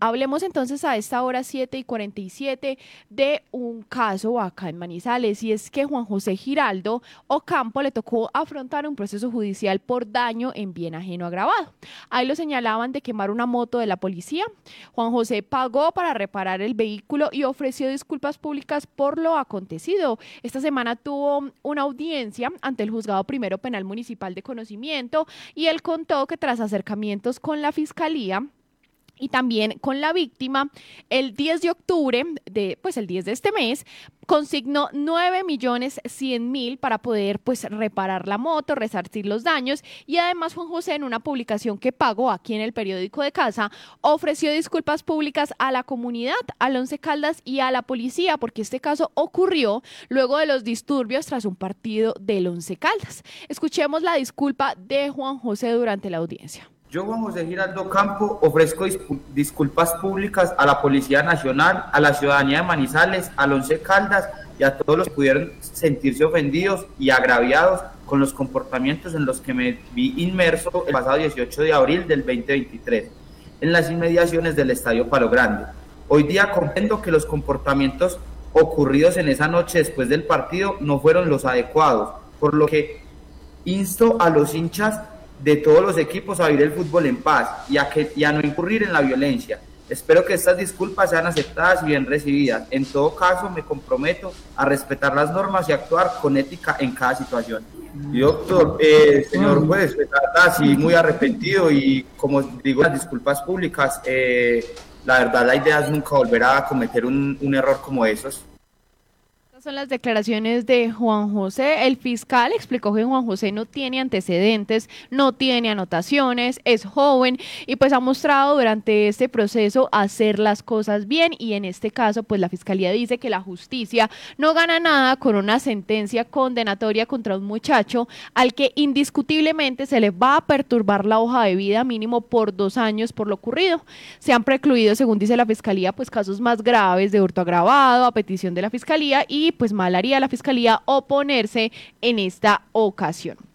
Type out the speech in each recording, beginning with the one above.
Hablemos entonces a esta hora 7 y 47 de un caso acá en Manizales y es que Juan José Giraldo Ocampo le tocó afrontar un proceso judicial por daño en bien ajeno agravado. Ahí lo señalaban de quemar una moto de la policía. Juan José pagó para reparar el vehículo y ofreció disculpas públicas por lo acontecido. Esta semana tuvo una audiencia ante el juzgado primero penal municipal de conocimiento y él contó que tras acercamientos con la fiscalía, y también con la víctima, el 10 de octubre, de, pues el 10 de este mes, consignó 9 millones 100 mil para poder pues reparar la moto, resarcir los daños y además Juan José en una publicación que pagó aquí en el periódico de casa ofreció disculpas públicas a la comunidad, al Once Caldas y a la policía porque este caso ocurrió luego de los disturbios tras un partido del Once Caldas. Escuchemos la disculpa de Juan José durante la audiencia. Yo, Juan José Giraldo Campo, ofrezco disculpas públicas a la Policía Nacional, a la ciudadanía de Manizales, a Once Caldas y a todos los que pudieron sentirse ofendidos y agraviados con los comportamientos en los que me vi inmerso el pasado 18 de abril del 2023 en las inmediaciones del Estadio Palo Grande. Hoy día comprendo que los comportamientos ocurridos en esa noche después del partido no fueron los adecuados, por lo que insto a los hinchas de todos los equipos a vivir el fútbol en paz y a, que, y a no incurrir en la violencia. Espero que estas disculpas sean aceptadas y bien recibidas. En todo caso, me comprometo a respetar las normas y actuar con ética en cada situación. Y doctor, eh, señor juez, así muy arrepentido y como digo, las disculpas públicas, eh, la verdad la idea es nunca volver a cometer un error como esos son las declaraciones de Juan José. El fiscal explicó que Juan José no tiene antecedentes, no tiene anotaciones, es joven y pues ha mostrado durante este proceso hacer las cosas bien y en este caso pues la fiscalía dice que la justicia no gana nada con una sentencia condenatoria contra un muchacho al que indiscutiblemente se le va a perturbar la hoja de vida mínimo por dos años por lo ocurrido. Se han precluido, según dice la fiscalía, pues casos más graves de hurto agravado a petición de la fiscalía y pues mal haría la fiscalía oponerse en esta ocasión.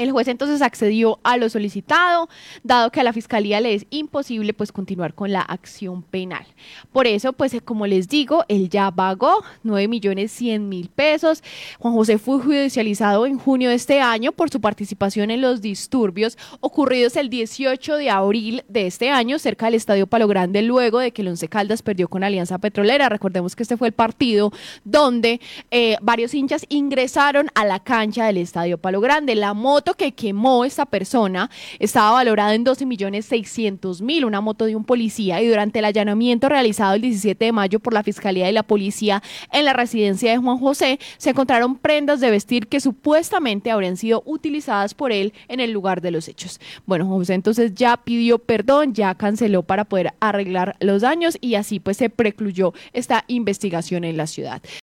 El juez entonces accedió a lo solicitado, dado que a la fiscalía le es imposible pues continuar con la acción penal. Por eso, pues como les digo, él ya pagó 9 millones 100 mil pesos. Juan José fue judicializado en junio de este año por su participación en los disturbios ocurridos el 18 de abril de este año cerca del Estadio Palo Grande luego de que el Once Caldas perdió con Alianza Petrolera. Recordemos que este fue el partido donde eh, varios hinchas ingresaron a la cancha del Estadio Palo Grande. La moto que quemó esta persona estaba valorada en 12 millones 600 mil, una moto de un policía, y durante el allanamiento realizado el 17 de mayo por la Fiscalía y la Policía en la residencia de Juan José, se encontraron prendas de vestir que supuestamente habrían sido utilizadas por él en el lugar de los hechos. Bueno, José entonces ya pidió perdón, ya canceló para poder arreglar los daños y así pues se precluyó esta investigación en la ciudad.